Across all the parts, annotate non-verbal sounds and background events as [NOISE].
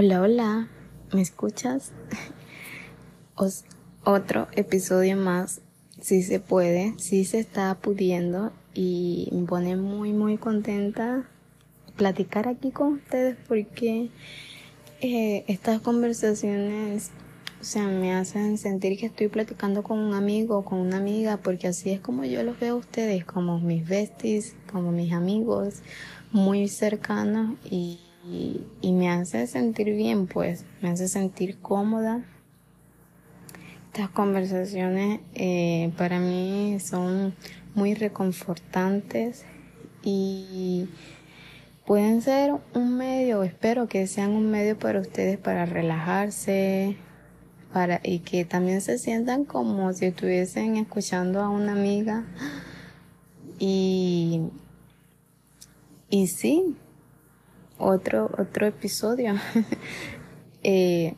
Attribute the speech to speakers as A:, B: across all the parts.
A: Hola, hola, ¿me escuchas? [LAUGHS] Otro episodio más, si se puede, si se está pudiendo y me pone muy, muy contenta platicar aquí con ustedes porque eh, estas conversaciones o sea, me hacen sentir que estoy platicando con un amigo con una amiga, porque así es como yo los veo a ustedes, como mis besties, como mis amigos, muy cercanos y, y, me hace sentir bien, pues, me hace sentir cómoda. Estas conversaciones eh, para mí son muy reconfortantes y pueden ser un medio, espero que sean un medio para ustedes para relajarse, para y que también se sientan como si estuviesen escuchando a una amiga y y sí otro otro episodio. [LAUGHS] Eh,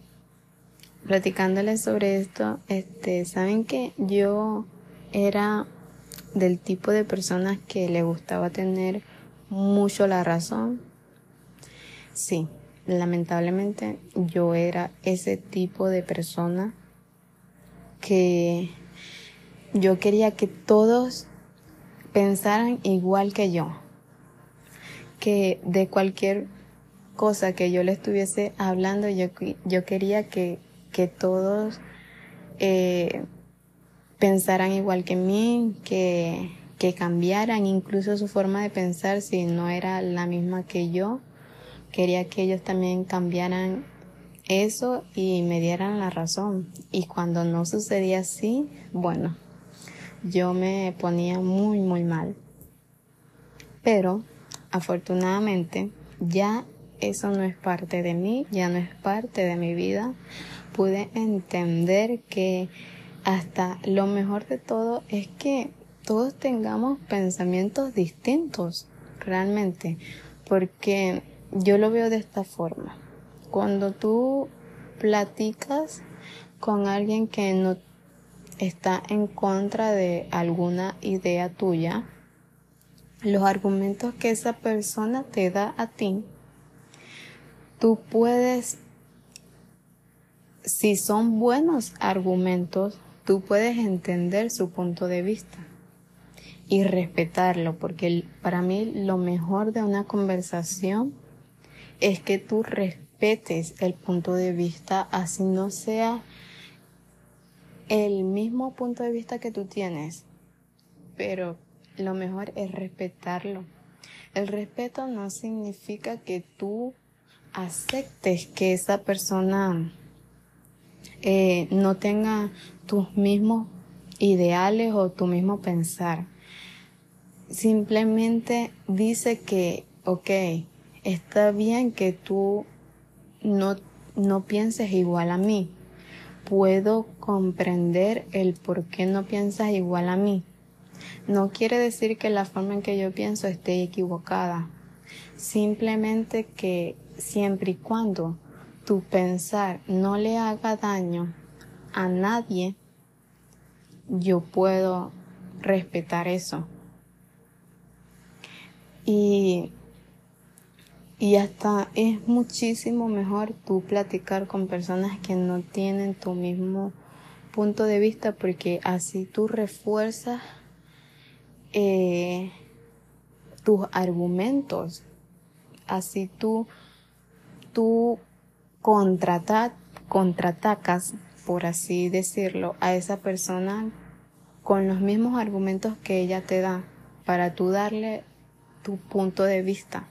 A: platicándoles sobre esto este saben que yo era del tipo de personas que le gustaba tener mucho la razón. Sí lamentablemente yo era ese tipo de persona que yo quería que todos pensaran igual que yo, que de cualquier cosa que yo le estuviese hablando, yo, yo quería que, que todos eh, pensaran igual que mí, que, que cambiaran incluso su forma de pensar si no era la misma que yo quería que ellos también cambiaran eso y me dieran la razón. Y cuando no sucedía así, bueno, yo me ponía muy, muy mal. Pero, afortunadamente, ya eso no es parte de mí, ya no es parte de mi vida. Pude entender que hasta lo mejor de todo es que todos tengamos pensamientos distintos, realmente, porque yo lo veo de esta forma. Cuando tú platicas con alguien que no está en contra de alguna idea tuya, los argumentos que esa persona te da a ti, tú puedes, si son buenos argumentos, tú puedes entender su punto de vista y respetarlo, porque para mí lo mejor de una conversación es que tú respetes el punto de vista, así no sea el mismo punto de vista que tú tienes, pero lo mejor es respetarlo. El respeto no significa que tú aceptes que esa persona eh, no tenga tus mismos ideales o tu mismo pensar. Simplemente dice que, ok, está bien que tú no, no pienses igual a mí. Puedo comprender el por qué no piensas igual a mí. No quiere decir que la forma en que yo pienso esté equivocada. Simplemente que siempre y cuando tu pensar no le haga daño a nadie, yo puedo respetar eso. Y y hasta es muchísimo mejor tú platicar con personas que no tienen tu mismo punto de vista porque así tú refuerzas eh, tus argumentos. Así tú, tú contraatacas, por así decirlo, a esa persona con los mismos argumentos que ella te da para tú darle tu punto de vista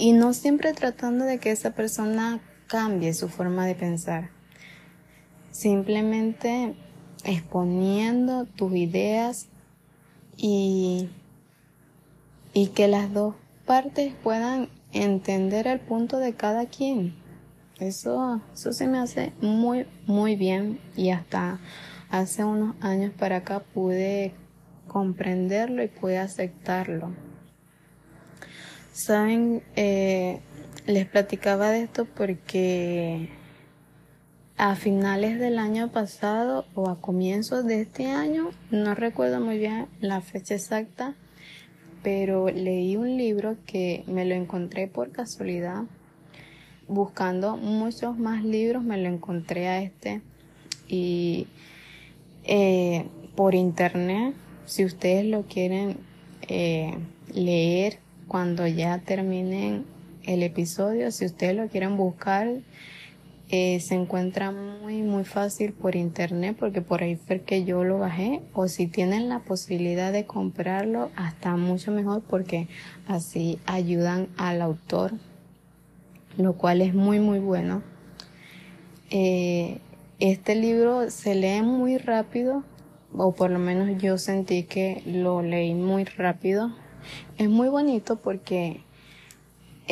A: y no siempre tratando de que esa persona cambie su forma de pensar. Simplemente exponiendo tus ideas y, y que las dos partes puedan entender el punto de cada quien. Eso, eso se me hace muy, muy bien y hasta hace unos años para acá pude comprenderlo y pude aceptarlo. Saben, eh, les platicaba de esto porque a finales del año pasado o a comienzos de este año, no recuerdo muy bien la fecha exacta, pero leí un libro que me lo encontré por casualidad. Buscando muchos más libros me lo encontré a este. Y eh, por internet, si ustedes lo quieren eh, leer cuando ya terminen el episodio, si ustedes lo quieren buscar, eh, se encuentra muy muy fácil por internet porque por ahí fue que yo lo bajé o si tienen la posibilidad de comprarlo hasta mucho mejor porque así ayudan al autor lo cual es muy muy bueno. Eh, este libro se lee muy rápido o por lo menos yo sentí que lo leí muy rápido. Es muy bonito porque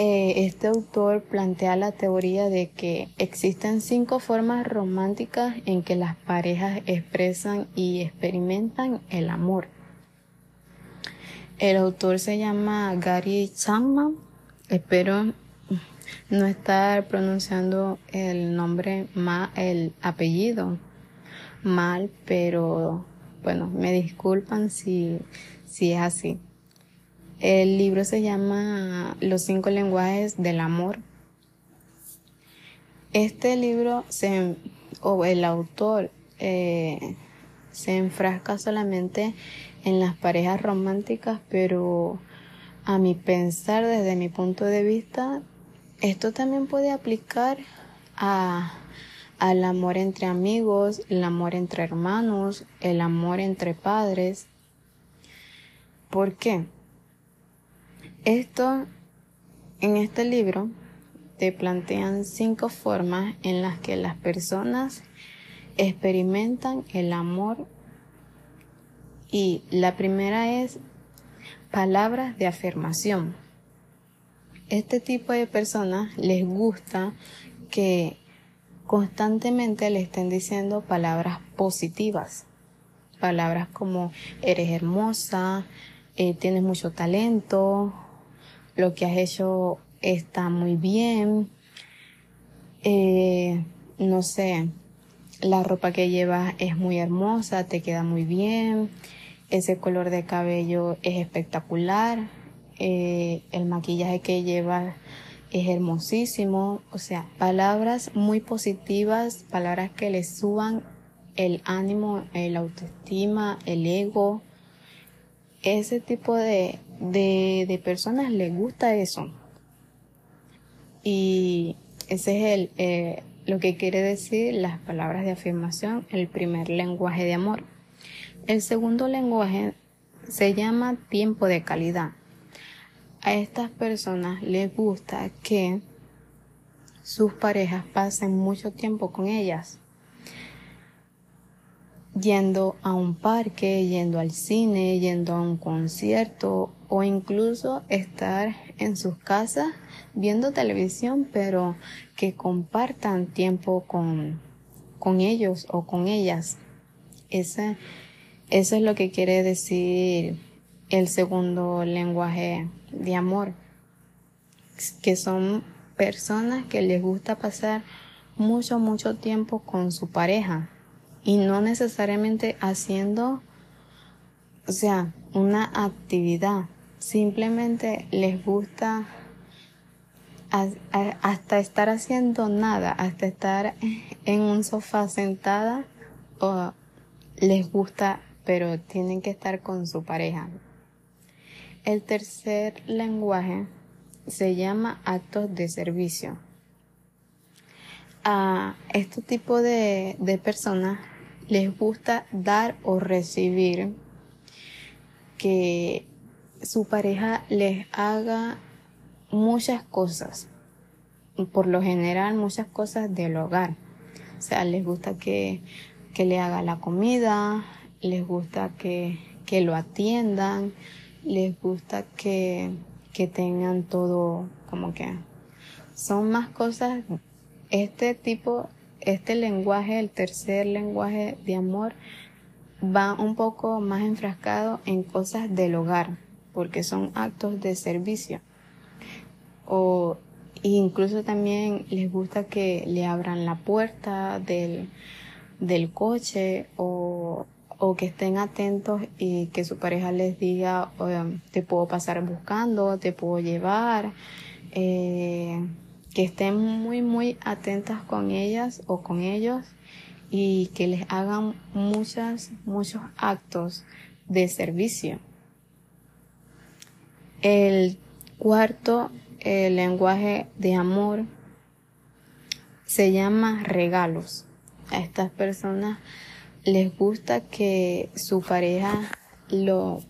A: eh, este autor plantea la teoría de que existen cinco formas románticas en que las parejas expresan y experimentan el amor. El autor se llama Gary Chapman. Espero no estar pronunciando el nombre mal, el apellido mal, pero bueno, me disculpan si, si es así. El libro se llama Los cinco lenguajes del amor. Este libro se, o el autor eh, se enfrasca solamente en las parejas románticas, pero a mi pensar, desde mi punto de vista, esto también puede aplicar a, al amor entre amigos, el amor entre hermanos, el amor entre padres. ¿Por qué? Esto, en este libro, te plantean cinco formas en las que las personas experimentan el amor y la primera es palabras de afirmación. Este tipo de personas les gusta que constantemente le estén diciendo palabras positivas. Palabras como eres hermosa, eh, tienes mucho talento, lo que has hecho está muy bien, eh, no sé, la ropa que llevas es muy hermosa, te queda muy bien, ese color de cabello es espectacular, eh, el maquillaje que llevas es hermosísimo, o sea, palabras muy positivas, palabras que le suban el ánimo, el autoestima, el ego, ese tipo de, de, personas les gusta eso. Y ese es el, eh, lo que quiere decir las palabras de afirmación, el primer lenguaje de amor. El segundo lenguaje se llama tiempo de calidad. A estas personas les gusta que sus parejas pasen mucho tiempo con ellas yendo a un parque, yendo al cine, yendo a un concierto o incluso estar en sus casas viendo televisión, pero que compartan tiempo con, con ellos o con ellas. Ese, eso es lo que quiere decir el segundo lenguaje de amor, que son personas que les gusta pasar mucho, mucho tiempo con su pareja y no necesariamente haciendo, o sea, una actividad. Simplemente les gusta hasta estar haciendo nada, hasta estar en un sofá sentada o les gusta, pero tienen que estar con su pareja. El tercer lenguaje se llama actos de servicio. A este tipo de, de personas les gusta dar o recibir que su pareja les haga muchas cosas, por lo general muchas cosas del hogar. O sea, les gusta que, que le haga la comida, les gusta que, que lo atiendan, les gusta que, que tengan todo como que son más cosas, este tipo este lenguaje, el tercer lenguaje de amor, va un poco más enfrascado en cosas del hogar, porque son actos de servicio. O incluso también les gusta que le abran la puerta del, del coche o, o que estén atentos y que su pareja les diga, te puedo pasar buscando, te puedo llevar, eh, que estén muy, muy atentas con ellas o con ellos y que les hagan muchas, muchos actos de servicio. El cuarto el lenguaje de amor se llama regalos. A estas personas les gusta que su pareja lo,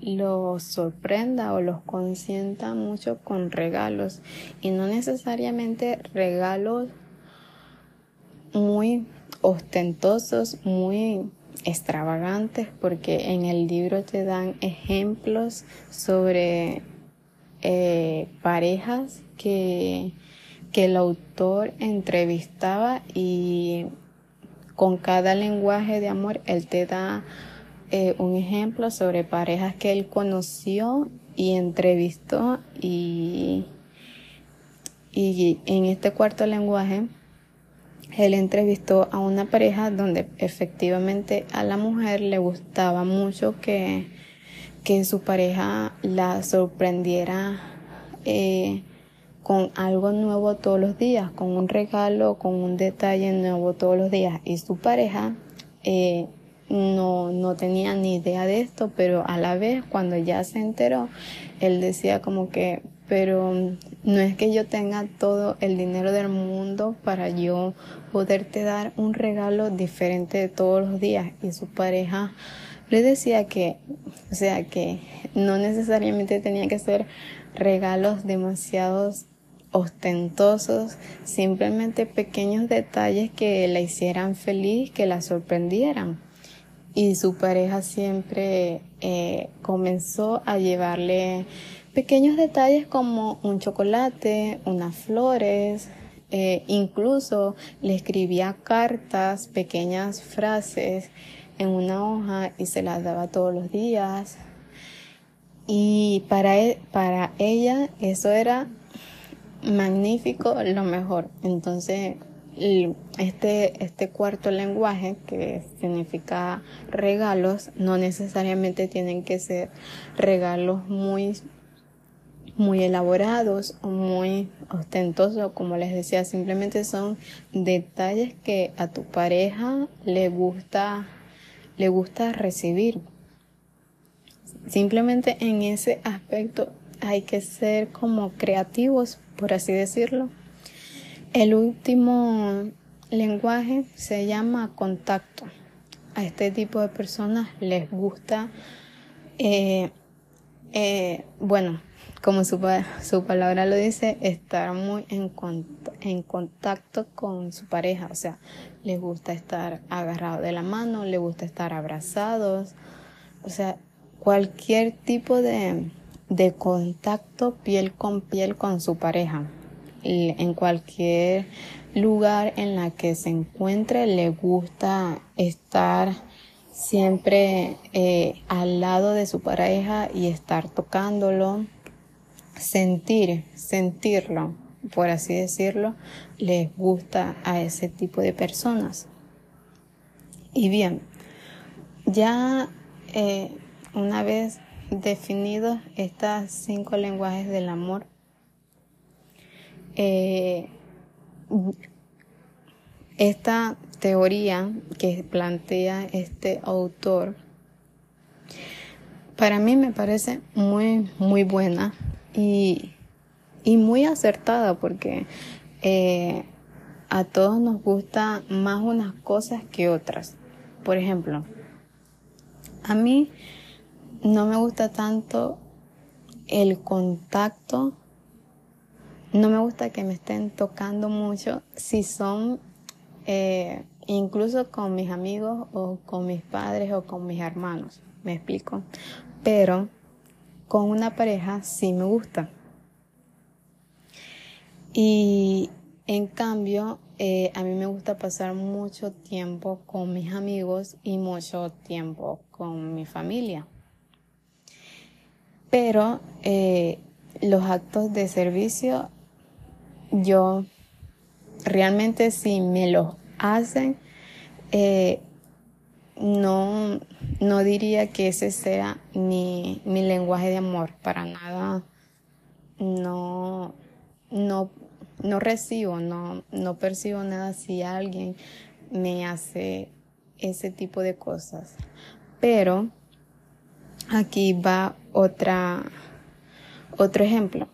A: lo sorprenda o los consienta mucho con regalos y no necesariamente regalos muy ostentosos, muy extravagantes, porque en el libro te dan ejemplos sobre eh, parejas que, que el autor entrevistaba y con cada lenguaje de amor él te da eh, un ejemplo sobre parejas que él conoció y entrevistó y, y en este cuarto lenguaje él entrevistó a una pareja donde efectivamente a la mujer le gustaba mucho que, que su pareja la sorprendiera eh, con algo nuevo todos los días, con un regalo, con un detalle nuevo todos los días. Y su pareja eh, no, no tenía ni idea de esto, pero a la vez cuando ya se enteró, él decía como que, pero no es que yo tenga todo el dinero del mundo para yo poderte dar un regalo diferente de todos los días. Y su pareja le decía que, o sea, que no necesariamente tenía que ser regalos demasiados ostentosos, simplemente pequeños detalles que la hicieran feliz, que la sorprendieran. Y su pareja siempre eh, comenzó a llevarle pequeños detalles como un chocolate, unas flores, eh, incluso le escribía cartas, pequeñas frases en una hoja y se las daba todos los días. Y para, e, para ella eso era magnífico, lo mejor. Entonces, este, este cuarto lenguaje, que significa regalos, no necesariamente tienen que ser regalos muy, muy elaborados o muy ostentosos, como les decía, simplemente son detalles que a tu pareja le gusta, le gusta recibir. Simplemente en ese aspecto hay que ser como creativos, por así decirlo. El último lenguaje se llama contacto. A este tipo de personas les gusta, eh, eh, bueno, como su, su, palabra lo dice, estar muy en, en contacto con su pareja. O sea, les gusta estar agarrados de la mano, les gusta estar abrazados. O sea, cualquier tipo de, de contacto piel con piel con su pareja. En cualquier lugar en la que se encuentre le gusta estar siempre eh, al lado de su pareja y estar tocándolo, sentir, sentirlo, por así decirlo, les gusta a ese tipo de personas. Y bien, ya eh, una vez definidos estos cinco lenguajes del amor, eh, esta teoría que plantea este autor, para mí me parece muy, muy buena y, muy acertada porque eh, a todos nos gusta más unas cosas que otras. Por ejemplo, a mí no me gusta tanto el contacto. No me gusta que me estén tocando mucho si son eh, incluso con mis amigos o con mis padres o con mis hermanos. Me explico. Pero con una pareja sí me gusta. Y en cambio, eh, a mí me gusta pasar mucho tiempo con mis amigos y mucho tiempo con mi familia. Pero eh, los actos de servicio, yo realmente si me los hacen, eh, no, no diría que ese sea mi, lenguaje de amor, para nada. No, no, no recibo, no, no percibo nada si alguien me hace ese tipo de cosas. Pero aquí va otra, otro ejemplo.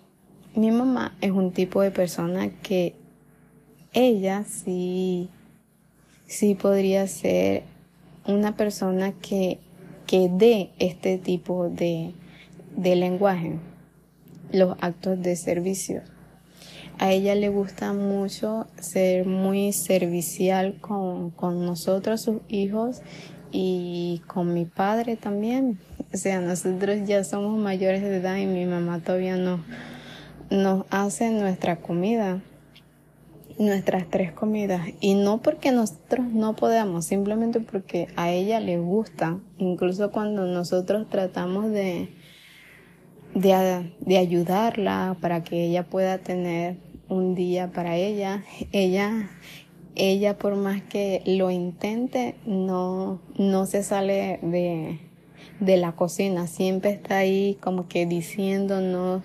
A: Mi mamá es un tipo de persona que ella sí, sí podría ser una persona que, que dé este tipo de, de lenguaje, los actos de servicio. A ella le gusta mucho ser muy servicial con, con nosotros, sus hijos, y con mi padre también. O sea, nosotros ya somos mayores de edad y mi mamá todavía no nos hace nuestra comida, nuestras tres comidas. Y no porque nosotros no podamos, simplemente porque a ella le gusta. Incluso cuando nosotros tratamos de, de, de ayudarla para que ella pueda tener un día para ella, ella ella por más que lo intente, no, no se sale de, de la cocina, siempre está ahí como que diciéndonos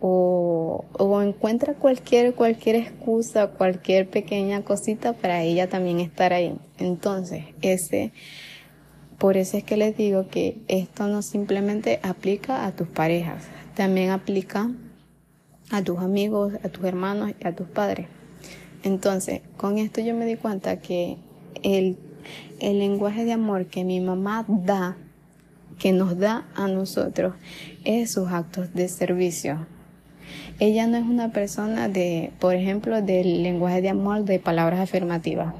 A: o, o encuentra cualquier, cualquier excusa, cualquier pequeña cosita para ella también estar ahí. Entonces, ese, por eso es que les digo que esto no simplemente aplica a tus parejas, también aplica a tus amigos, a tus hermanos y a tus padres. Entonces, con esto yo me di cuenta que el, el lenguaje de amor que mi mamá da, que nos da a nosotros, es sus actos de servicio. Ella no es una persona de, por ejemplo, del lenguaje de amor de palabras afirmativas.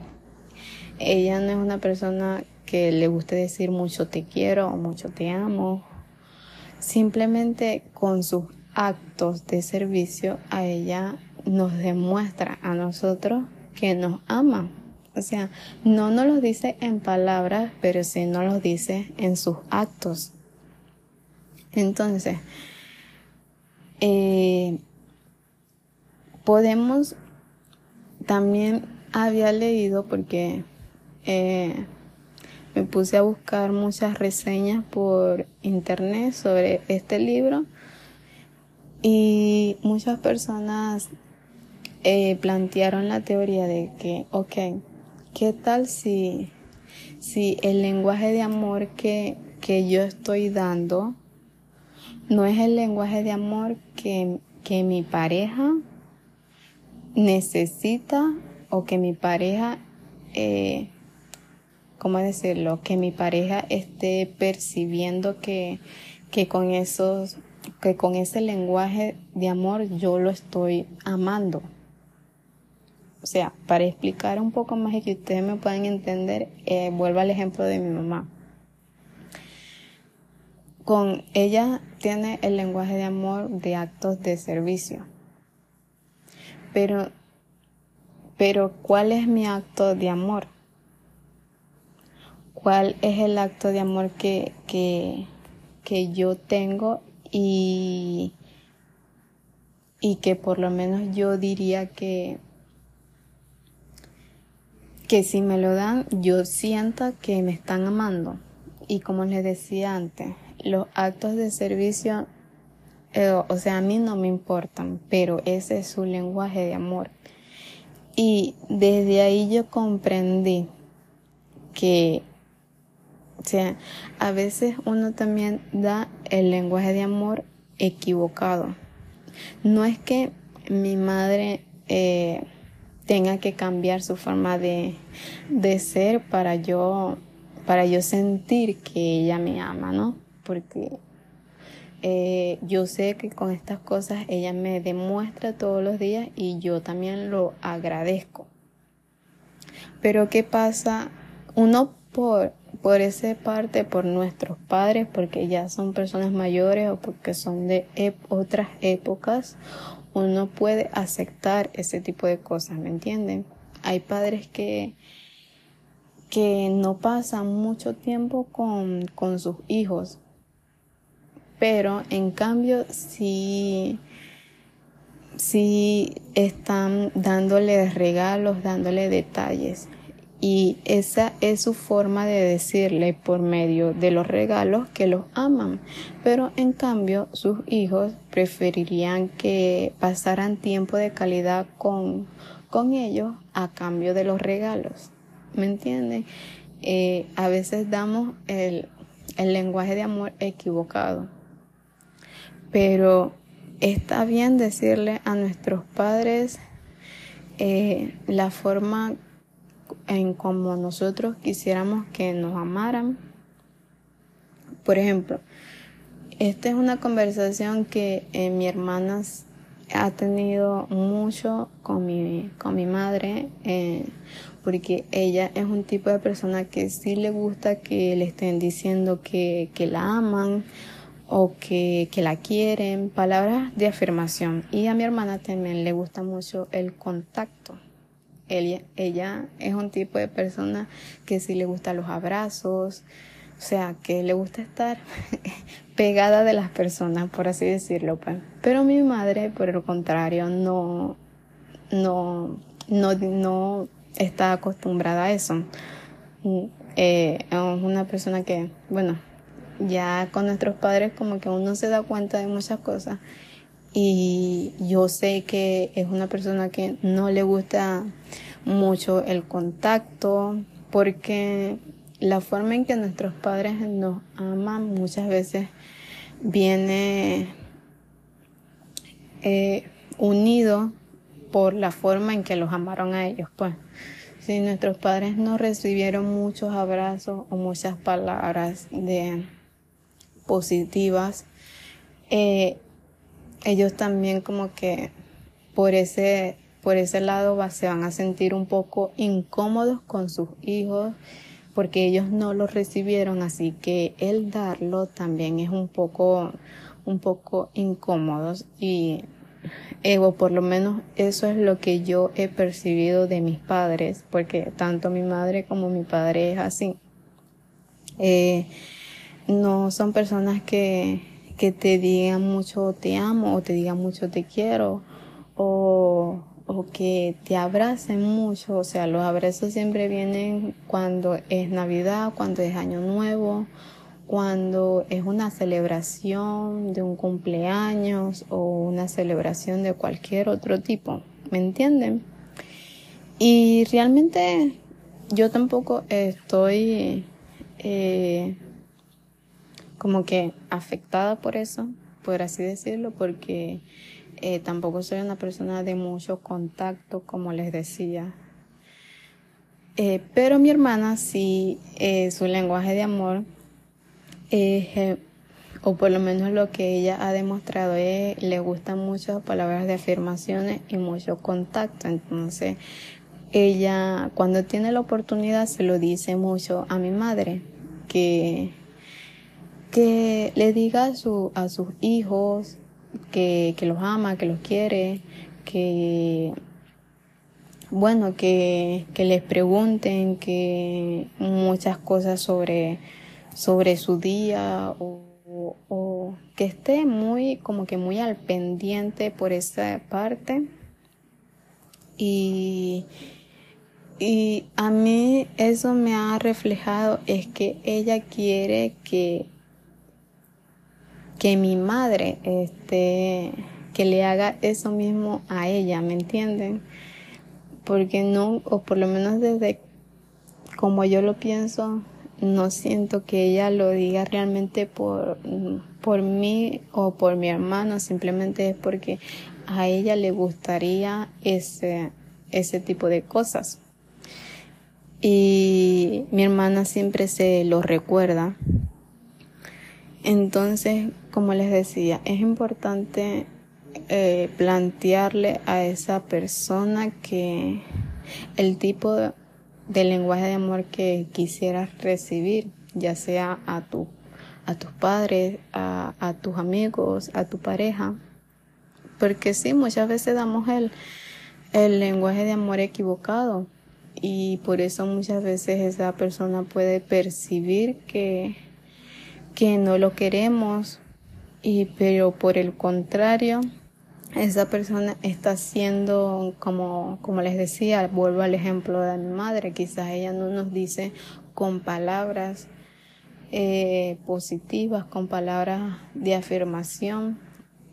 A: Ella no es una persona que le guste decir mucho te quiero o mucho te amo. Simplemente con sus actos de servicio a ella nos demuestra a nosotros que nos ama. O sea, no nos lo dice en palabras, pero sí nos lo dice en sus actos. Entonces, eh, podemos, también había leído porque eh, me puse a buscar muchas reseñas por internet sobre este libro y muchas personas eh, plantearon la teoría de que, ok, ¿qué tal si, si el lenguaje de amor que, que yo estoy dando no es el lenguaje de amor que, que mi pareja necesita o que mi pareja, eh, ¿cómo decirlo? Que mi pareja esté percibiendo que, que con esos, que con ese lenguaje de amor yo lo estoy amando. O sea, para explicar un poco más y que ustedes me puedan entender, eh, vuelvo al ejemplo de mi mamá. Con ella tiene el lenguaje de amor de actos de servicio. Pero, pero ¿cuál es mi acto de amor? ¿Cuál es el acto de amor que, que, que yo tengo y, y que por lo menos yo diría que que si me lo dan, yo sienta que me están amando. Y como les decía antes, los actos de servicio, eh, o sea, a mí no me importan, pero ese es su lenguaje de amor. Y desde ahí yo comprendí que, o sea, a veces uno también da el lenguaje de amor equivocado. No es que mi madre eh, tenga que cambiar su forma de, de ser para yo, para yo sentir que ella me ama, ¿no? Porque eh, yo sé que con estas cosas ella me demuestra todos los días y yo también lo agradezco. Pero ¿qué pasa? Uno por, por esa parte, por nuestros padres, porque ya son personas mayores o porque son de otras épocas, uno puede aceptar ese tipo de cosas, ¿me entienden? Hay padres que, que no pasan mucho tiempo con, con sus hijos, pero en cambio sí, sí están dándole regalos, dándole detalles. y esa es su forma de decirle por medio de los regalos que los aman. Pero en cambio sus hijos preferirían que pasaran tiempo de calidad con, con ellos a cambio de los regalos. ¿Me entienden? Eh, a veces damos el, el lenguaje de amor equivocado. Pero está bien decirle a nuestros padres eh, la forma en como nosotros quisiéramos que nos amaran. Por ejemplo, esta es una conversación que eh, mi hermana ha tenido mucho con mi, con mi madre, eh, porque ella es un tipo de persona que sí le gusta que le estén diciendo que, que la aman o que, que la quieren, palabras de afirmación. Y a mi hermana también le gusta mucho el contacto. Ella, ella es un tipo de persona que sí le gusta los abrazos, o sea, que le gusta estar [LAUGHS] pegada de las personas, por así decirlo. Pues. Pero mi madre, por el contrario, no, no, no, no está acostumbrada a eso. Eh, es una persona que, bueno, ya con nuestros padres como que uno se da cuenta de muchas cosas. Y yo sé que es una persona que no le gusta mucho el contacto porque la forma en que nuestros padres nos aman muchas veces viene eh, unido por la forma en que los amaron a ellos pues. Si nuestros padres no recibieron muchos abrazos o muchas palabras de positivas eh, ellos también como que por ese, por ese lado se van a sentir un poco incómodos con sus hijos porque ellos no lo recibieron, así que el darlo también es un poco, un poco incómodos y Evo, por lo menos eso es lo que yo he percibido de mis padres, porque tanto mi madre como mi padre es así. Eh, no son personas que, que te digan mucho te amo o te digan mucho te quiero o, o que te abracen mucho. O sea, los abrazos siempre vienen cuando es Navidad, cuando es Año Nuevo, cuando es una celebración de un cumpleaños o una celebración de cualquier otro tipo. ¿Me entienden? Y realmente yo tampoco estoy eh, como que afectada por eso, por así decirlo, porque eh, tampoco soy una persona de mucho contacto, como les decía. Eh, pero mi hermana sí, eh, su lenguaje de amor, o por lo menos lo que ella ha demostrado es, le gustan mucho palabras de afirmaciones y mucho contacto. Entonces, ella cuando tiene la oportunidad se lo dice mucho a mi madre, que que le diga a, su, a sus hijos que, que los ama, que los quiere, que bueno, que, que les pregunten que muchas cosas sobre, sobre su día o, o, que esté muy, como que muy al pendiente por esa parte. Y, y a mí eso me ha reflejado es que ella quiere que que mi madre, este, que le haga eso mismo a ella, ¿me entienden? Porque no, o por lo menos desde como yo lo pienso, no siento que ella lo diga realmente por, por mí o por mi hermano, simplemente es porque a ella le gustaría ese, ese tipo de cosas. Y mi hermana siempre se lo recuerda entonces, como les decía, es importante eh, plantearle a esa persona que el tipo de, lenguaje de amor que quisieras recibir, ya sea a tu a tus padres, a, tus amigos, a tu pareja, porque sí, muchas veces damos el, el lenguaje de amor equivocado y por eso muchas veces esa persona puede percibir que que no lo queremos y pero por el contrario esa persona está haciendo, como, como les decía, vuelvo al ejemplo de mi madre, quizás ella no nos dice con palabras eh, positivas, con palabras de afirmación,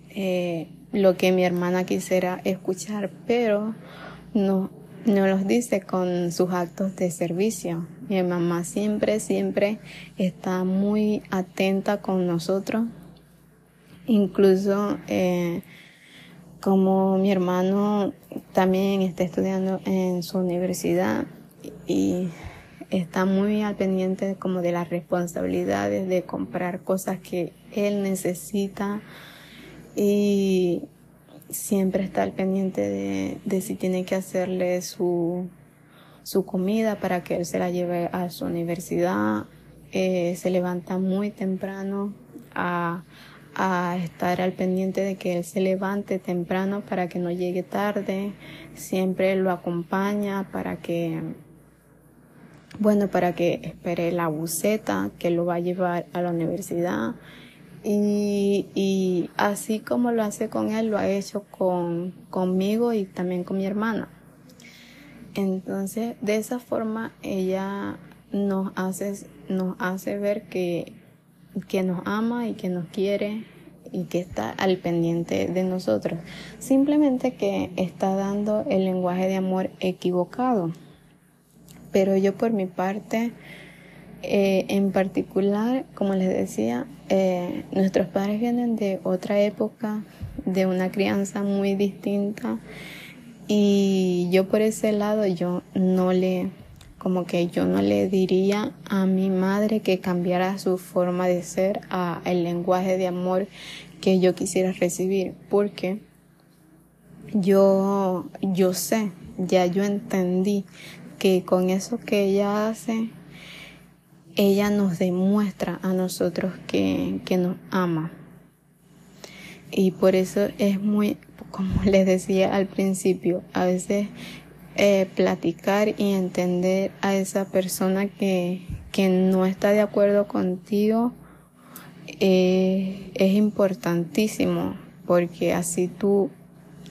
A: eh, lo que mi hermana quisiera escuchar, pero no, no los dice con sus actos de servicio. Mi mamá siempre, siempre está muy atenta con nosotros. Incluso eh, como mi hermano también está estudiando en su universidad y está muy al pendiente como de las responsabilidades de comprar cosas que él necesita y siempre está al pendiente de, si tiene que hacerle su, su comida para que él se la lleve a su universidad. Eh, se levanta muy temprano a, a estar al pendiente de que él se levante temprano para que no llegue tarde. Siempre lo acompaña para que, bueno, para que espere la buceta que lo va a llevar a la universidad. Y, y así como lo hace con él, lo ha hecho con, conmigo y también con mi hermana. Entonces, de esa forma, ella nos hace, nos hace ver que que nos ama y que nos quiere y que está al pendiente de nosotros. Simplemente que está dando el lenguaje de amor equivocado. Pero yo por mi parte, eh, en particular, como les decía, eh, nuestros padres vienen de otra época, de una crianza muy distinta y yo por ese lado yo no le como que yo no le diría a mi madre que cambiara su forma de ser a el lenguaje de amor que yo quisiera recibir, porque yo, yo sé, ya yo entendí que con eso que ella hace, ella nos demuestra a nosotros que, que nos ama. Y por eso es muy, como [LAUGHS] les decía al principio, a veces eh, platicar y entender a esa persona que, que no está de acuerdo contigo eh, es importantísimo porque así tú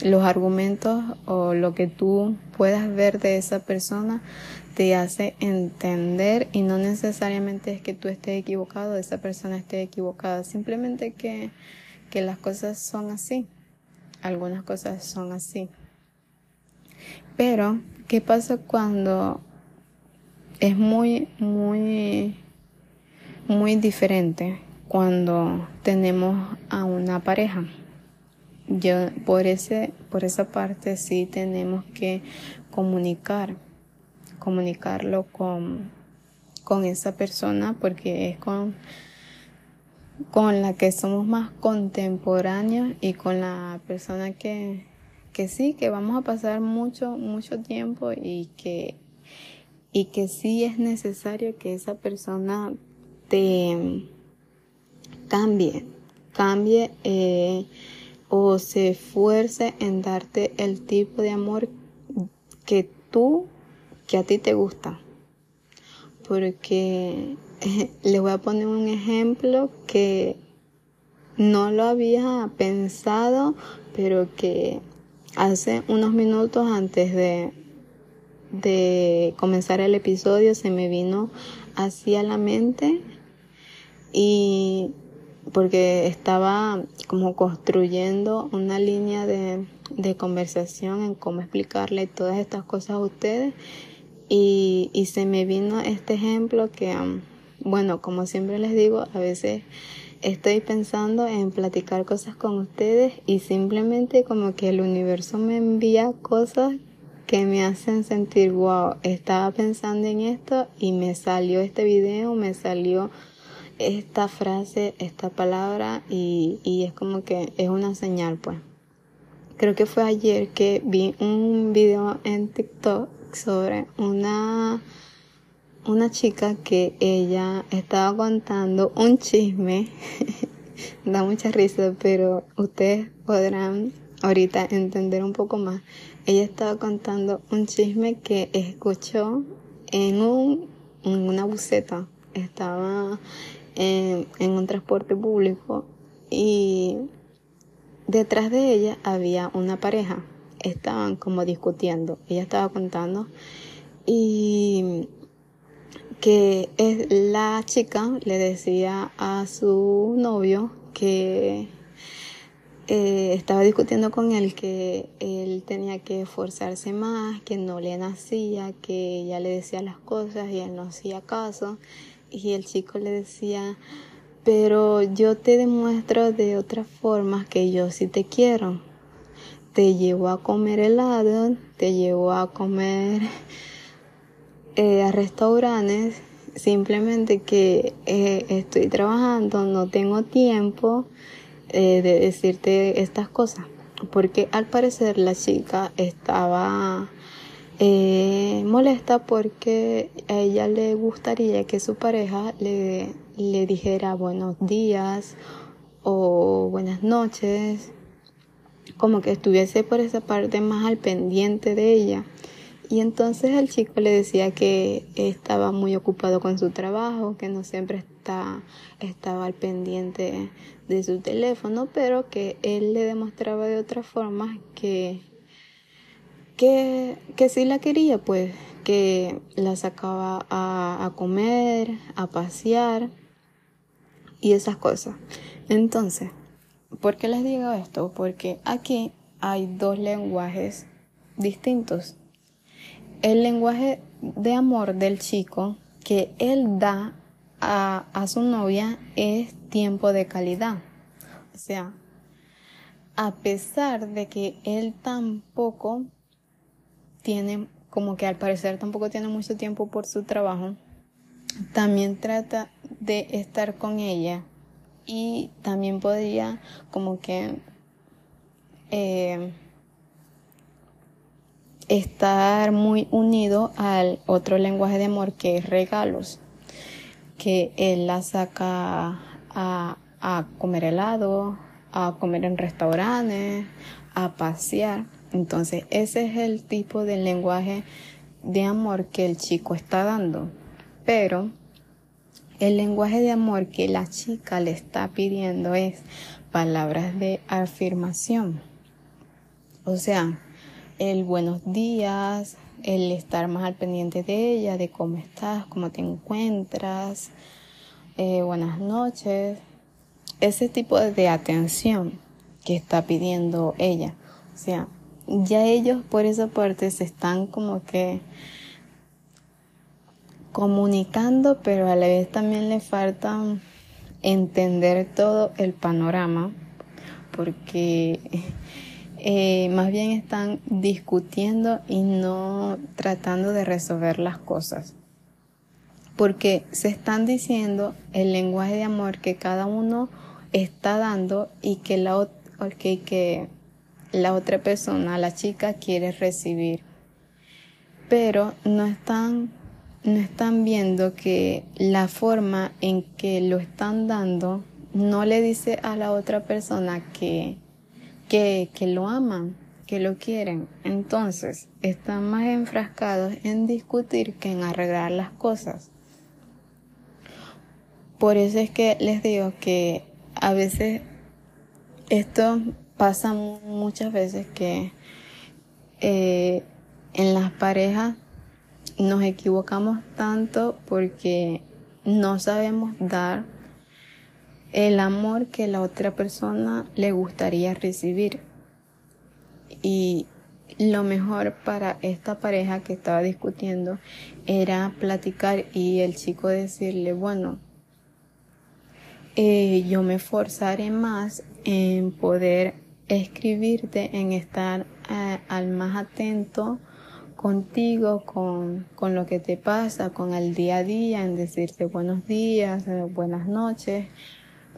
A: los argumentos o lo que tú puedas ver de esa persona te hace entender y no necesariamente es que tú estés equivocado, esa persona esté equivocada, simplemente que, que las cosas son así, algunas cosas son así. Pero, ¿qué pasa cuando es muy, muy, muy diferente cuando tenemos a una pareja? Yo, por ese, por esa parte sí tenemos que comunicar, comunicarlo con, con esa persona porque es con, con la que somos más contemporáneos y con la persona que, que sí, que vamos a pasar mucho, mucho tiempo y que, y que sí es necesario que esa persona te cambie, cambie eh, o se esfuerce en darte el tipo de amor que tú, que a ti te gusta. Porque [LAUGHS] le voy a poner un ejemplo que no lo había pensado, pero que hace unos minutos antes de, de comenzar el episodio se me vino así a la mente y porque estaba como construyendo una línea de, de conversación en cómo explicarle todas estas cosas a ustedes y, y se me vino este ejemplo que, um, bueno, como siempre les digo, a veces estoy pensando en platicar cosas con ustedes y simplemente como que el universo me envía cosas que me hacen sentir, wow, estaba pensando en esto y me salió este video, me salió esta frase, esta palabra y, y es como que es una señal pues. Creo que fue ayer que vi un video en TikTok sobre una una chica que ella estaba contando un chisme. [LAUGHS] da mucha risa, pero ustedes podrán ahorita entender un poco más. Ella estaba contando un chisme que escuchó en un en una buceta. Estaba en, en un transporte público y detrás de ella había una pareja. Estaban como discutiendo. Ella estaba contando y que la chica le decía a su novio que eh, estaba discutiendo con él que él tenía que esforzarse más, que no le nacía, que ella le decía las cosas y él no hacía caso. Y el chico le decía, pero yo te demuestro de otras formas que yo sí te quiero. Te llevo a comer helado, te llevo a comer eh, a restaurantes, simplemente que eh, estoy trabajando, no tengo tiempo eh, de decirte estas cosas. Porque al parecer la chica estaba eh, molesta porque a ella le gustaría que su pareja le, le dijera buenos días o buenas noches, como que estuviese por esa parte más al pendiente de ella. Y entonces el chico le decía que estaba muy ocupado con su trabajo, que no siempre está, estaba al pendiente de su teléfono, pero que él le demostraba de otra forma que que, que sí la quería, pues, que la sacaba a, a comer, a pasear y esas cosas. Entonces, ¿por qué les digo esto? Porque aquí hay dos lenguajes distintos. El lenguaje de amor del chico que él da a, a su novia es tiempo de calidad. O sea, a pesar de que él tampoco tiene, como que al parecer tampoco tiene mucho tiempo por su trabajo, también trata de estar con ella y también podría como que eh, estar muy unido al otro lenguaje de amor que es regalos, que él la saca a, a comer helado, a comer en restaurantes, a pasear. Entonces, ese es el tipo de lenguaje de amor que el chico está dando. Pero el lenguaje de amor que la chica le está pidiendo es palabras de afirmación. O sea, el buenos días, el estar más al pendiente de ella, de cómo estás, cómo te encuentras, eh, buenas noches, ese tipo de atención que está pidiendo ella. O sea, ya ellos por esa parte se están como que comunicando, pero a la vez también le falta entender todo el panorama, porque eh, más bien están discutiendo y no tratando de resolver las cosas. Porque se están diciendo el lenguaje de amor que cada uno está dando y que la, que la otra persona, la chica, quiere recibir. Pero no están, no están viendo que la forma en que lo están dando no le dice a la otra persona que, que, que lo aman, que lo quieren. Entonces, están más enfrascados en discutir que en arreglar las cosas. Por eso es que les digo que a veces esto pasa muchas veces que eh, en las parejas nos equivocamos tanto porque no sabemos dar el amor que la otra persona le gustaría recibir. Y lo mejor para esta pareja que estaba discutiendo era platicar y el chico decirle, bueno, eh, yo me esforzaré más en poder escribirte, en estar eh, al más atento contigo, con, con, lo que te pasa, con el día a día, en decirte buenos días, eh, buenas noches.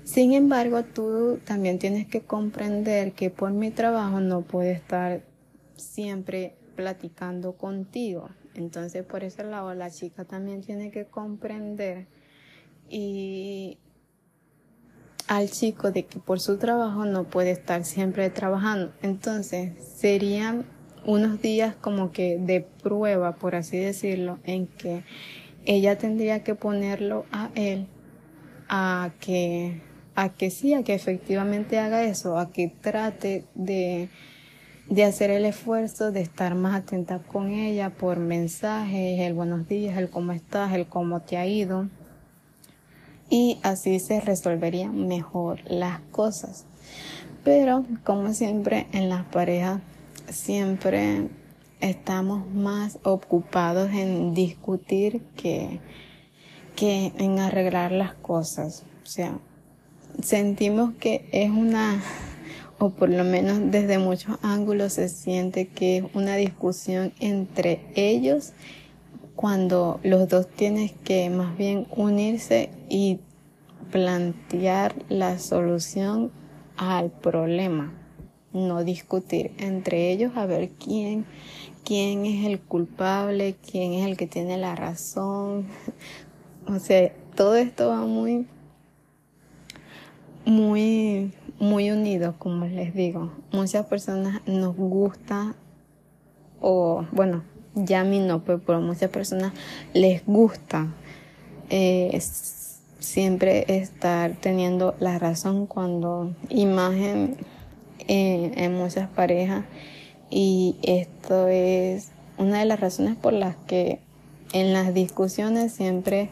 A: Sin embargo, tú también tienes que comprender que por mi trabajo no puedo estar siempre platicando contigo. Entonces, por ese lado, la chica también tiene que comprender y al chico de que por su trabajo no puede estar siempre trabajando. Entonces serían unos días como que de prueba, por así decirlo, en que ella tendría que ponerlo a él a que a que sí, a que efectivamente haga eso, a que trate de, de hacer el esfuerzo de estar más atenta con ella por mensajes, el buenos días, el cómo estás, el cómo te ha ido. Y así se resolverían mejor las cosas. Pero como siempre en las parejas, siempre estamos más ocupados en discutir que, que en arreglar las cosas. O sea, sentimos que es una, o por lo menos desde muchos ángulos se siente que es una discusión entre ellos cuando los dos tienen que más bien unirse y plantear la solución al problema, no discutir entre ellos a ver quién, quién es el culpable, quién es el que tiene la razón. [LAUGHS] O sea, todo esto va muy muy, muy unidos, como les digo. Muchas personas nos gusta, o bueno, ya a mí no, pero, a muchas personas les gusta eh, siempre estar teniendo la razón cuando imagen en, en muchas parejas y esto es una de las razones por las que en las discusiones siempre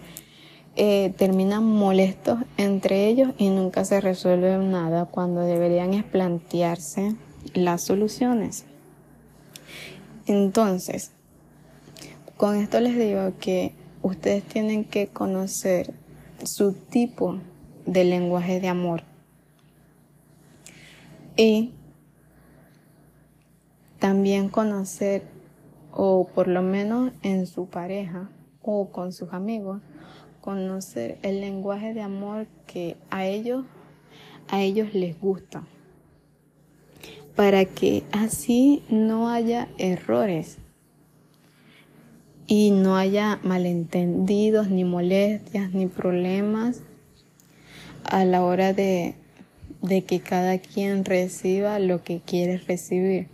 A: eh, terminan molestos entre ellos y nunca se resuelve nada cuando deberían es plantearse las soluciones. Entonces, con esto les digo que ustedes tienen que conocer su tipo de lenguaje de amor y también conocer o por lo menos en su pareja o con sus amigos conocer el lenguaje de amor que a ellos, a ellos les gusta. Para que así no haya errores y no haya malentendidos, ni molestias, ni problemas a la hora de, de que cada quien reciba lo que quiere recibir.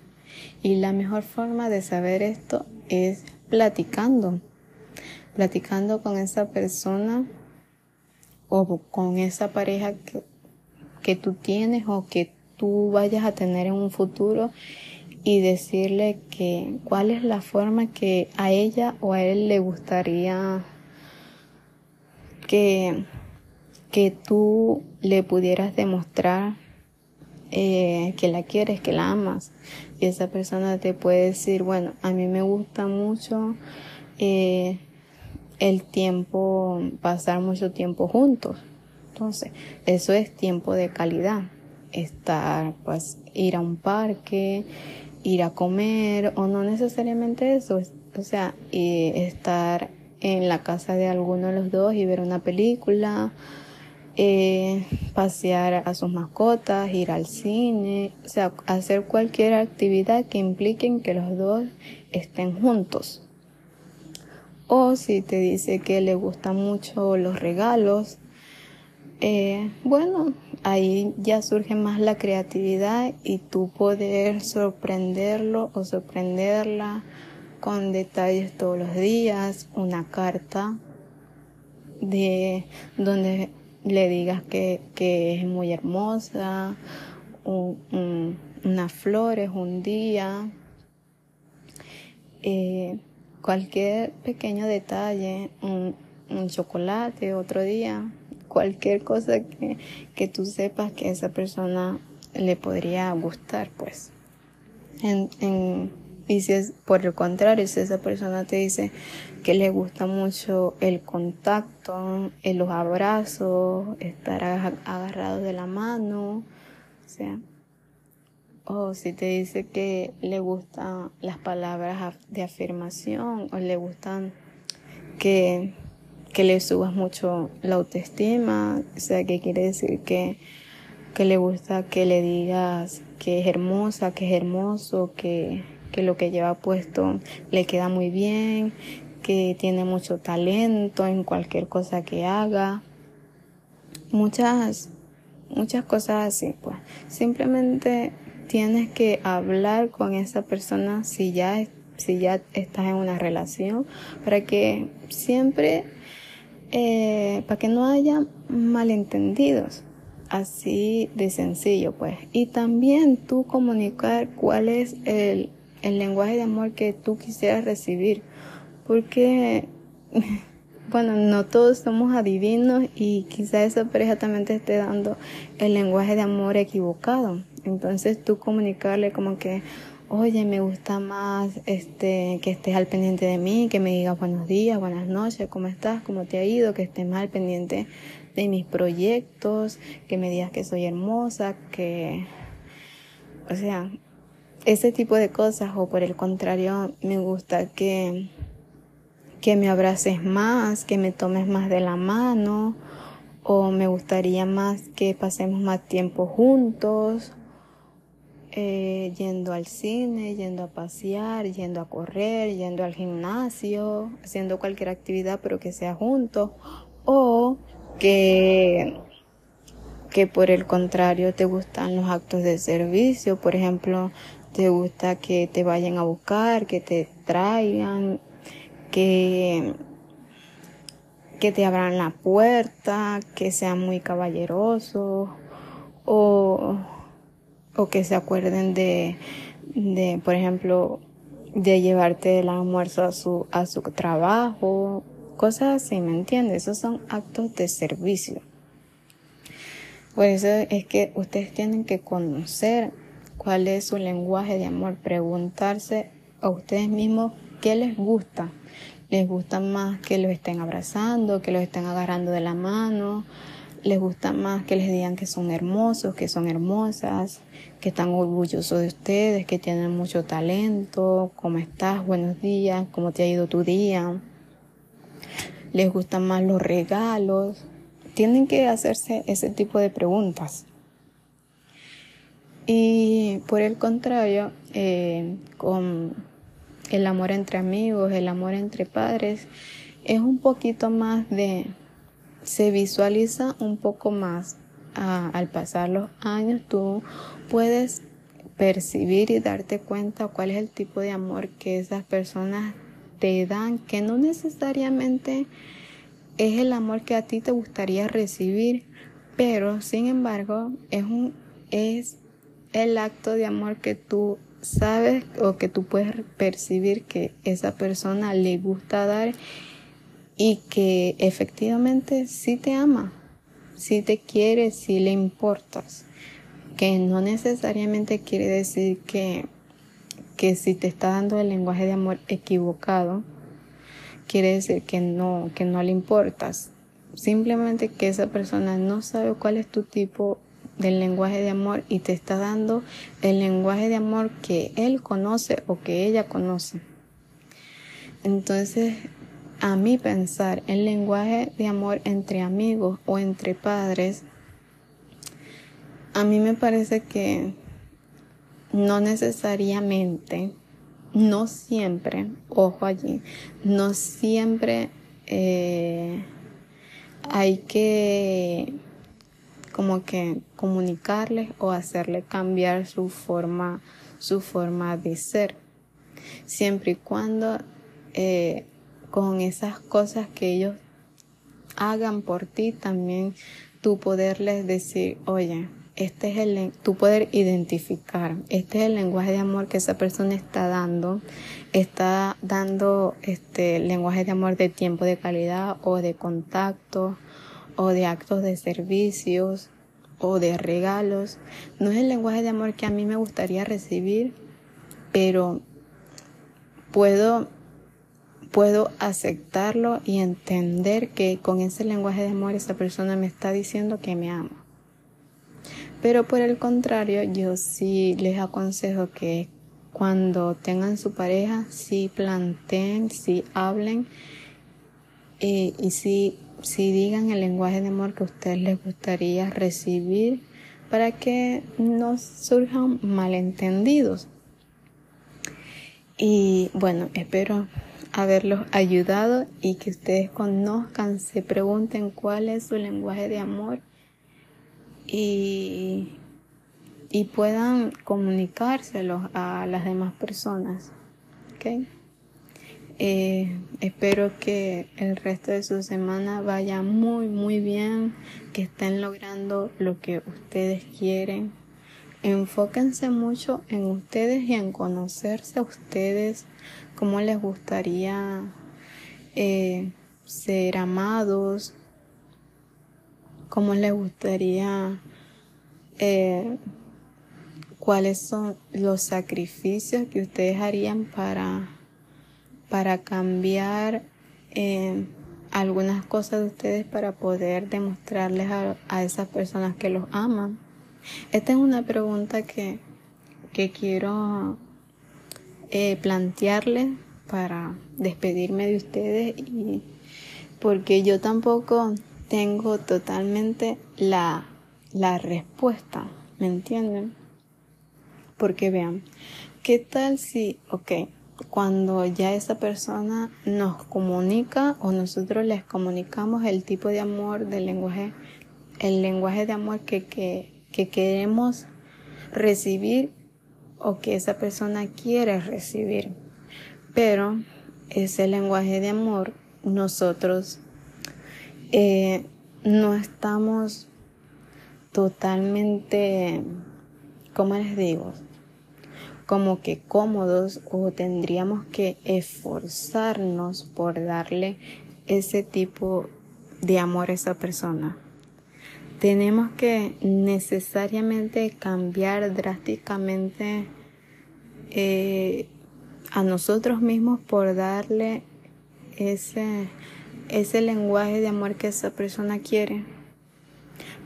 A: Y la mejor forma de saber esto es platicando platicando con esa persona o con esa pareja que, que tú tienes o que tú vayas a tener en un futuro y decirle que cuál es la forma que a ella o a él le gustaría que, que tú le pudieras demostrar eh, que la quieres, que la amas. Y esa persona te puede decir, bueno, a mí me gusta mucho eh, el tiempo, pasar mucho tiempo juntos. Entonces, eso es tiempo de calidad. Estar, pues, ir a un parque, ir a comer, o no necesariamente eso. O sea, estar en la casa de alguno de los dos y ver una película, eh, pasear a sus mascotas, ir al cine, o sea, hacer cualquier actividad que implique que los dos estén juntos. O si te dice que le gustan mucho los regalos, eh, bueno, ahí ya surge más la creatividad y tú poder sorprenderlo o sorprenderla con detalles todos los días, una carta de donde le digas que, es muy hermosa, unas flores un día. Eh, cualquier pequeño detalle, un, chocolate otro día, cualquier cosa que, que tú sepas que esa persona le podría gustar, pues. En, en, y si es por el contrario, si esa persona te dice que le gusta mucho el contacto, los abrazos, estar agarrado de la mano, o sea, o si te dice que le gustan las palabras de afirmación o le gustan que, que le subas mucho la autoestima, o sea, que quiere decir que, que le gusta que le digas que es hermosa, que es hermoso, que, que lo que lleva puesto le queda muy bien, que tiene mucho talento en cualquier cosa que haga. Muchas, muchas cosas así, pues. Simplemente tienes que hablar con esa persona si ya, si ya estás en una relación para que siempre, eh, para que no haya malentendidos. así de sencillo, pues. Y también tú comunicar cuál es el, el lenguaje de amor que tú quisieras recibir. Porque, [LAUGHS] bueno, no todos somos adivinos y quizá esa pareja también te esté dando el lenguaje de amor equivocado. Entonces tú comunicarle como que, oye, me gusta más este que estés al pendiente de mí, que me digas buenos días, buenas noches, cómo estás, cómo te ha ido, que estés más al pendiente de mis proyectos, que me digas que soy hermosa, que, o sea, ese tipo de cosas, o por el contrario, me gusta que, que me abraces más, que me tomes más de la mano, o me gustaría más que pasemos más tiempo juntos, eh, yendo al cine, yendo a pasear, yendo a correr, yendo al gimnasio, haciendo cualquier actividad pero que sea juntos, o que, que por el contrario te gustan los actos de servicio, por ejemplo, te gusta que te vayan a buscar, que te traigan, que, que te abran la puerta, que sean muy caballerosos o, o que se acuerden de, de, por ejemplo, de llevarte el almuerzo a su, a su trabajo cosas así, ¿me entiendes? Esos son actos de servicio. Por eso es que ustedes tienen que conocer cuál es su lenguaje de amor, preguntarse a ustedes mismos qué les gusta. ¿Les gusta más que los estén abrazando, que los estén agarrando de la mano? ¿Les gusta más que les digan que son hermosos, que son hermosas, que están orgullosos de ustedes, que tienen mucho talento? ¿Cómo estás? Buenos días. ¿Cómo te ha ido tu día? les gustan más los regalos. Tienen que hacerse ese tipo de preguntas. Y por el contrario, eh, con el amor entre amigos, el amor entre padres, es un poquito más de, se visualiza un poco más al pasar los años, tú puedes percibir y darte cuenta cuál es el tipo de amor que esas personas te dan, que no necesariamente es el amor que a ti te gustaría recibir, pero sin embargo es un es el acto de amor que tú sabes o que tú puedes percibir que esa persona le gusta dar y que efectivamente sí te ama, sí te quiere, sí le importas, que no necesariamente quiere decir que que si te está dando el lenguaje de amor equivocado, quiere decir que no, que no le importas. Simplemente que esa persona no sabe cuál es tu tipo del lenguaje de amor y te está dando el lenguaje de amor que él conoce o que ella conoce. Entonces, a mí pensar el lenguaje de amor entre amigos o entre padres, a mí me parece que no necesariamente, no siempre, ojo allí, no siempre eh, hay que como que comunicarles o hacerle cambiar su forma, su forma de ser. Siempre y cuando eh, con esas cosas que ellos hagan por ti, también tú poderles decir, oye, este es el, tú poder identificar, este es el lenguaje de amor que esa persona está dando, está dando este lenguaje de amor de tiempo de calidad o de contacto o de actos de servicios o de regalos. No es el lenguaje de amor que a mí me gustaría recibir, pero puedo puedo aceptarlo y entender que con ese lenguaje de amor esa persona me está diciendo que me ama. Pero por el contrario, yo sí les aconsejo que cuando tengan su pareja, sí planteen, sí hablen eh, y sí, sí digan el lenguaje de amor que a ustedes les gustaría recibir para que no surjan malentendidos. Y bueno, espero haberlos ayudado y que ustedes conozcan, se pregunten cuál es su lenguaje de amor y, y puedan comunicárselo a las demás personas. ¿okay? Eh, espero que el resto de su semana vaya muy, muy bien, que estén logrando lo que ustedes quieren. Enfóquense mucho en ustedes y en conocerse a ustedes, cómo les gustaría eh, ser amados, cómo les gustaría, eh, cuáles son los sacrificios que ustedes harían para para cambiar eh, algunas cosas de ustedes para poder demostrarles a, esas personas que los aman. Esta es una pregunta que, que quiero eh, plantearles para despedirme de ustedes y porque yo tampoco tengo totalmente la, la respuesta, ¿me entienden? Porque vean, ¿qué tal si, ok, cuando ya esa persona nos comunica o nosotros les comunicamos el tipo de amor del lenguaje, el lenguaje de amor que, que, que queremos recibir o que esa persona quiere recibir. Pero ese lenguaje de amor nosotros eh, no estamos totalmente, ¿cómo les digo? como que cómodos o tendríamos que esforzarnos por darle ese tipo de amor a esa persona. Tenemos que necesariamente cambiar drásticamente eh, a nosotros mismos por darle ese, ese lenguaje de amor que esa persona quiere.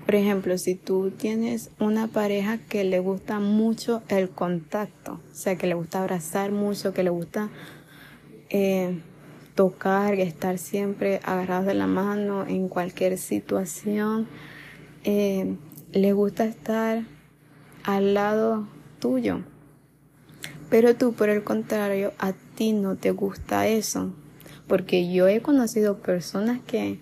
A: Por ejemplo, si tú tienes una pareja que le gusta mucho el contacto, o sea, que le gusta abrazar mucho, que le gusta eh, tocar, estar siempre agarrados de la mano en cualquier situación, eh, le gusta estar al lado tuyo. Pero tú, por el contrario, a ti no te gusta eso. Porque yo he conocido personas que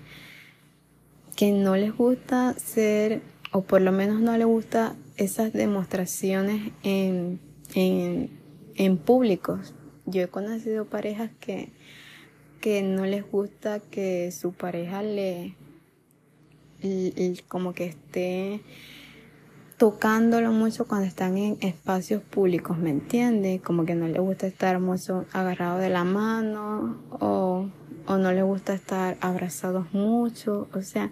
A: que no les gusta ser, o por lo menos no les gusta esas demostraciones en, en, en públicos. Yo he conocido parejas que, que no les gusta que su pareja le, como que esté tocándolo mucho cuando están en espacios públicos, ¿me entiendes? Como que no les gusta estar mucho agarrado de la mano o o no le gusta estar abrazados mucho, o sea,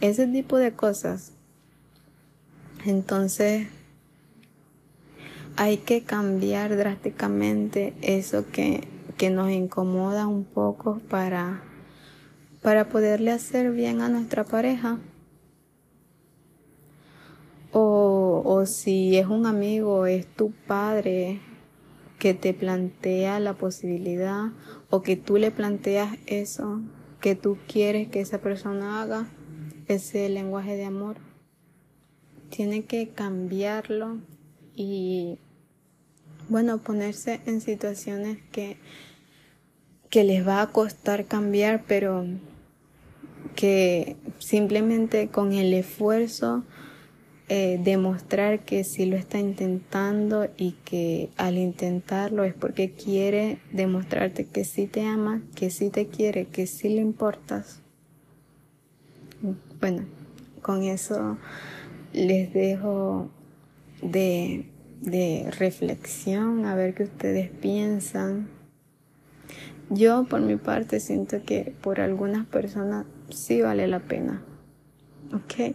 A: ese tipo de cosas. Entonces, hay que cambiar drásticamente eso que, que nos incomoda un poco para, para poderle hacer bien a nuestra pareja. O, o si es un amigo, es tu padre, que te plantea la posibilidad o que tú le planteas eso que tú quieres que esa persona haga, ese lenguaje de amor. Tiene que cambiarlo y, bueno, ponerse en situaciones que, que les va a costar cambiar, pero que simplemente con el esfuerzo eh, demostrar que sí lo está intentando y que al intentarlo es porque quiere demostrarte que sí te ama, que sí te quiere, que sí le importas. Bueno, con eso les dejo de, de reflexión, a ver qué ustedes piensan. Yo por mi parte siento que por algunas personas sí vale la pena. ¿Ok?